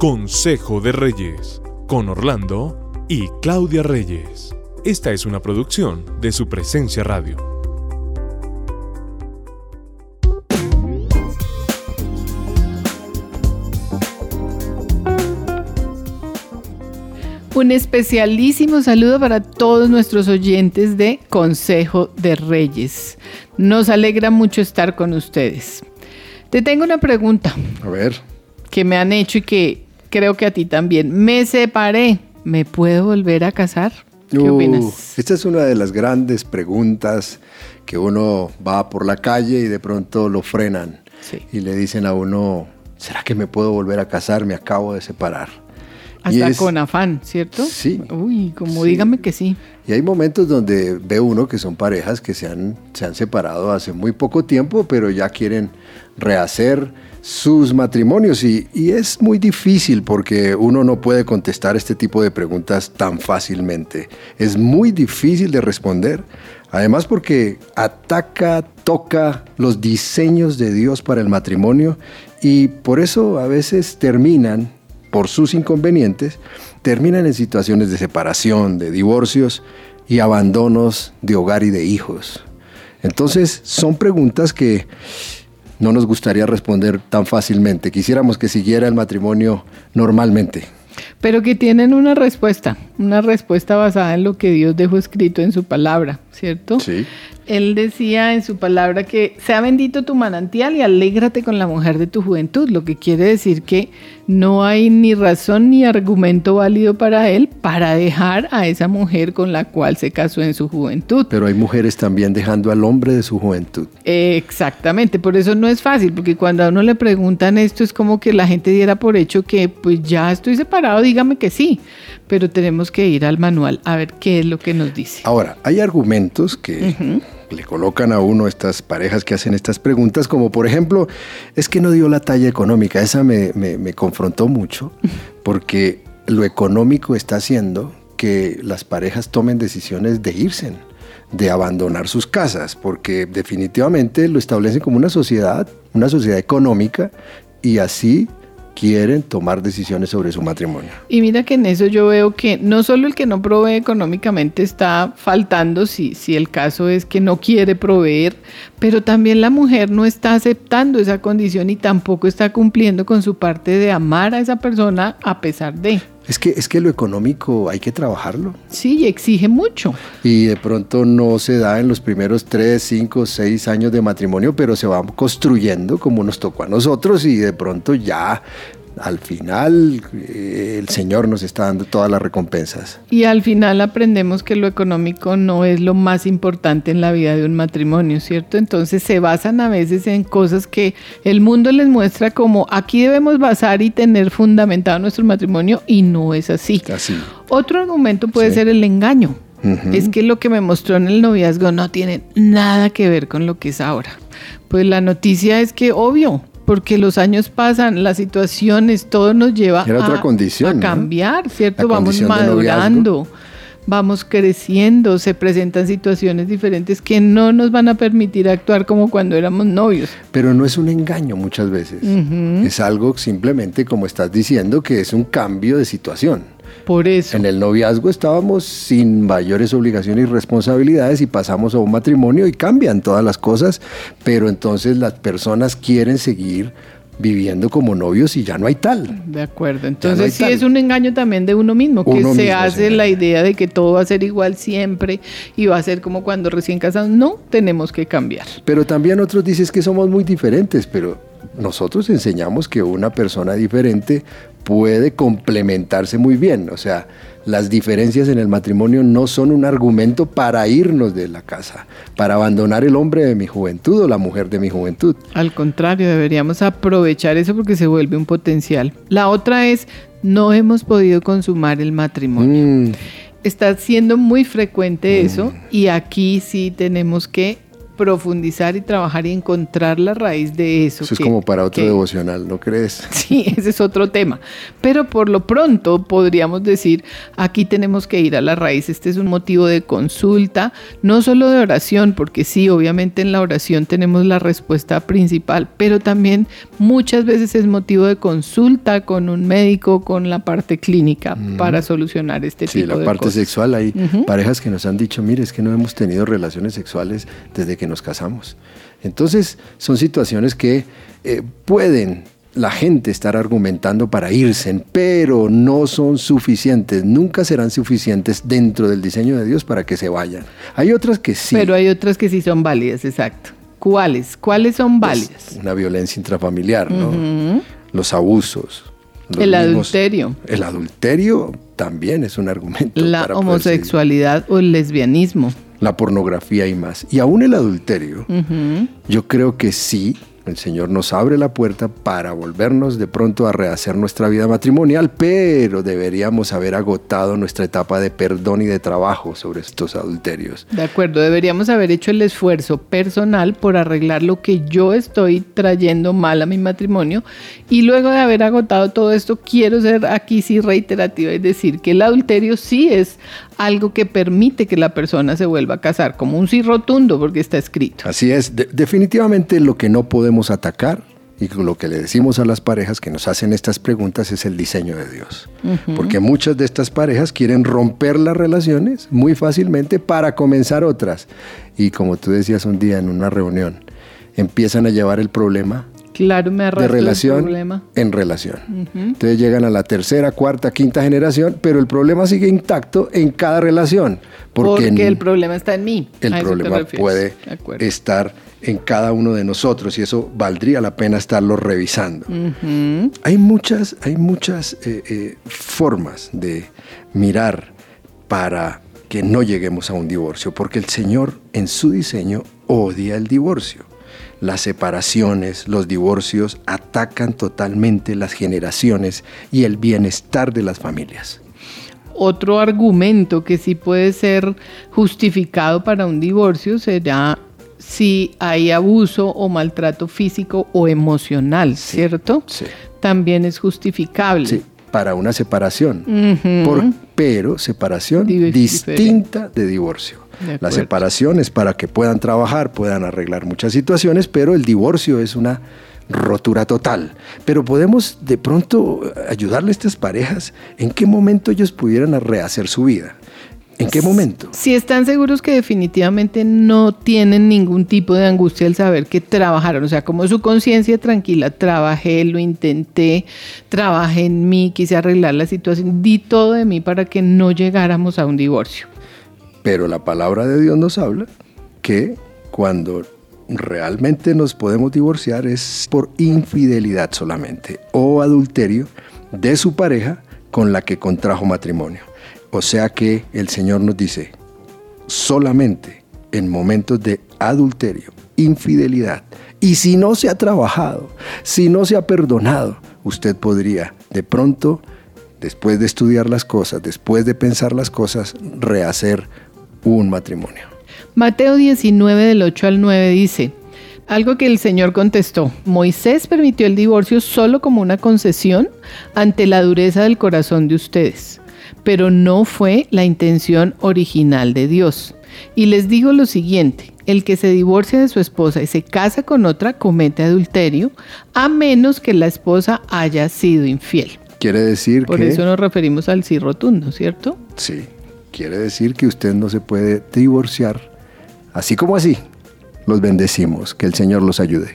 Consejo de Reyes, con Orlando y Claudia Reyes. Esta es una producción de su presencia radio. Un especialísimo saludo para todos nuestros oyentes de Consejo de Reyes. Nos alegra mucho estar con ustedes. Te tengo una pregunta. A ver. Que me han hecho y que creo que a ti también. Me separé. ¿Me puedo volver a casar? ¿Qué opinas? Esta es una de las grandes preguntas que uno va por la calle y de pronto lo frenan y le dicen a uno, ¿será que me puedo volver a casar? Me acabo de separar. Hasta con afán, ¿cierto? Sí. Uy, como dígame que sí. Y hay momentos donde ve uno que son parejas que se han, se han separado hace muy poco tiempo, pero ya quieren rehacer sus matrimonios y, es muy difícil porque uno no puede contestar este tipo de preguntas tan fácilmente. Es muy difícil de responder, además porque ataca, toca los diseños de Dios para el matrimonio y por eso a veces terminan, por sus inconvenientes, terminan en situaciones de separación, de divorcios y abandonos de hogar y de hijos. Entonces son preguntas que no nos gustaría responder tan fácilmente. Quisiéramos que siguiera el matrimonio normalmente. Pero que tienen una respuesta, una respuesta basada en lo que Dios dejó escrito en su palabra, ¿cierto? Sí. Él decía en su palabra que sea bendito tu manantial y alégrate con la mujer de tu juventud, lo que quiere decir que no hay ni razón ni argumento válido para él para dejar a esa mujer con la cual se casó en su juventud. Pero hay mujeres también dejando al hombre de su juventud. Exactamente, por eso no es fácil, porque cuando a uno le preguntan esto es como que la gente diera por hecho que pues ya estoy separado, dígame que sí, pero tenemos que ir al manual a ver qué es lo que nos dice. Ahora, hay argumentos que le colocan a uno estas parejas que hacen estas preguntas, como por ejemplo, es que no dio la talla económica. Esa me, me confrontó mucho, porque lo económico está haciendo que las parejas tomen decisiones de irse, de abandonar sus casas, porque definitivamente lo establecen como una sociedad, una sociedad económica, y así quieren tomar decisiones sobre su matrimonio. Y mira que en eso yo veo que no solo el que no provee económicamente está faltando, si, si el caso es que no quiere proveer, pero también la mujer no está aceptando esa condición y tampoco está cumpliendo con su parte de amar a esa persona a pesar de. Es que, es que lo económico hay que trabajarlo. Sí, exige mucho. Y de pronto no se da en los primeros tres, cinco, seis años de matrimonio, pero se va construyendo como nos tocó a nosotros y de pronto ya al final eh, el Señor nos está dando todas las recompensas. Y al final aprendemos que lo económico no es lo más importante en la vida de un matrimonio, ¿cierto? Entonces se basan a veces en cosas que el mundo les muestra como aquí debemos basar y tener fundamentado nuestro matrimonio y no es así. así. Otro argumento puede ser el engaño. Es que lo que me mostró en el noviazgo no tiene nada que ver con lo que es ahora. Pues la noticia es que, obvio, porque los años pasan, las situaciones, todo nos lleva a, cambiar, ¿cierto? vamos madurando, vamos creciendo, se presentan situaciones diferentes que no nos van a permitir actuar como cuando éramos novios. Pero no es un engaño muchas veces, es algo simplemente, como estás diciendo, que es un cambio de situación. Por eso. En el noviazgo estábamos sin mayores obligaciones y responsabilidades y pasamos a un matrimonio y cambian todas las cosas, pero entonces las personas quieren seguir viviendo como novios y ya no hay tal. De acuerdo. Entonces sí es un engaño también de uno mismo, que se hace la idea de que todo va a ser igual siempre y va a ser como cuando recién casados. No, tenemos que cambiar. Pero también otros dicen que somos muy diferentes, pero nosotros enseñamos que una persona diferente puede complementarse muy bien. O sea, las diferencias en el matrimonio no son un argumento para irnos de la casa, para abandonar el hombre de mi juventud o la mujer de mi juventud. Al contrario, deberíamos aprovechar eso porque se vuelve un potencial. La otra es, no hemos podido consumar el matrimonio. Mm. Está siendo muy frecuente eso mm. y aquí sí tenemos que profundizar y trabajar y encontrar la raíz de eso. Eso es como para otro devocional, ¿no crees? Sí, ese es otro tema. Pero por lo pronto podríamos decir, aquí tenemos que ir a la raíz. Este es un motivo de consulta, no solo de oración, porque sí, obviamente en la oración tenemos la respuesta principal, pero también muchas veces es motivo de consulta con un médico, con la parte clínica para solucionar este tipo de cosas. Sí, la parte sexual. Hay parejas que nos han dicho, mire, es que no hemos tenido relaciones sexuales desde que nos casamos. Entonces, son situaciones que eh, pueden la gente estar argumentando para irse, pero no son suficientes, nunca serán suficientes dentro del diseño de Dios para que se vayan. Hay otras que sí. Pero hay otras que sí son válidas, exacto. ¿Cuáles? ¿Cuáles son pues, válidas? una violencia intrafamiliar, ¿no? Los abusos. el adulterio. El adulterio también es un argumento. La homosexualidad o el lesbianismo. La pornografía y más. Y aún el adulterio, yo creo que sí el Señor nos abre la puerta para volvernos de pronto a rehacer nuestra vida matrimonial, pero deberíamos haber agotado nuestra etapa de perdón y de trabajo sobre estos adulterios. De acuerdo, deberíamos haber hecho el esfuerzo personal por arreglar lo que yo estoy trayendo mal a mi matrimonio y luego de haber agotado todo esto, quiero ser aquí sí reiterativa y decir que el adulterio sí es algo que permite que la persona se vuelva a casar, como un sí rotundo, porque está escrito. Así es, definitivamente lo que no podemos atacar y lo que le decimos a las parejas que nos hacen estas preguntas es el diseño de Dios. Porque muchas de estas parejas quieren romper las relaciones muy fácilmente para comenzar otras. Y como tú decías un día en una reunión, empiezan a llevar el problema Claro, me de relación en relación. Entonces llegan a la tercera, cuarta, quinta generación, pero el problema sigue intacto en cada relación. Porque, el problema está en mí. El problema puede estar en cada uno de nosotros y eso valdría la pena estarlo revisando. Hay muchas, hay muchas eh, eh, formas de mirar para que no lleguemos a un divorcio, porque el Señor en su diseño odia el divorcio las separaciones, los divorcios atacan totalmente las generaciones y el bienestar de las familias. Otro argumento que sí puede ser justificado para un divorcio será si hay abuso o maltrato físico o emocional, ¿cierto? Sí. También es justificable. Sí, para una separación, pero separación distinta de divorcio. La separación es para que puedan trabajar, puedan arreglar muchas situaciones, pero el divorcio es una rotura total. Pero podemos de pronto ayudarle a estas parejas en qué momento ellos pudieran rehacer su vida. ¿En qué momento? Si están seguros que definitivamente no tienen ningún tipo de angustia al saber que trabajaron, o sea, como su conciencia tranquila, trabajé, lo intenté, trabajé en mí, quise arreglar la situación, di todo de mí para que no llegáramos a un divorcio. Pero la palabra de Dios nos habla que cuando realmente nos podemos divorciar es por infidelidad solamente o adulterio de su pareja con la que contrajo matrimonio. O sea que el Señor nos dice, solamente en momentos de adulterio, infidelidad, y si no se ha trabajado, si no se ha perdonado, usted podría de pronto, después de estudiar las cosas, después de pensar las cosas, rehacer un matrimonio. Mateo 19 del 8 al 9 dice, algo que el Señor contestó, Moisés permitió el divorcio solo como una concesión ante la dureza del corazón de ustedes, pero no fue la intención original de Dios. Y les digo lo siguiente, el que se divorcia de su esposa y se casa con otra comete adulterio, a menos que la esposa haya sido infiel. Quiere decir Por que... eso nos referimos al sí rotundo, ¿cierto? Sí, Quiere decir que usted no se puede divorciar así como así. Los bendecimos, que el Señor los ayude.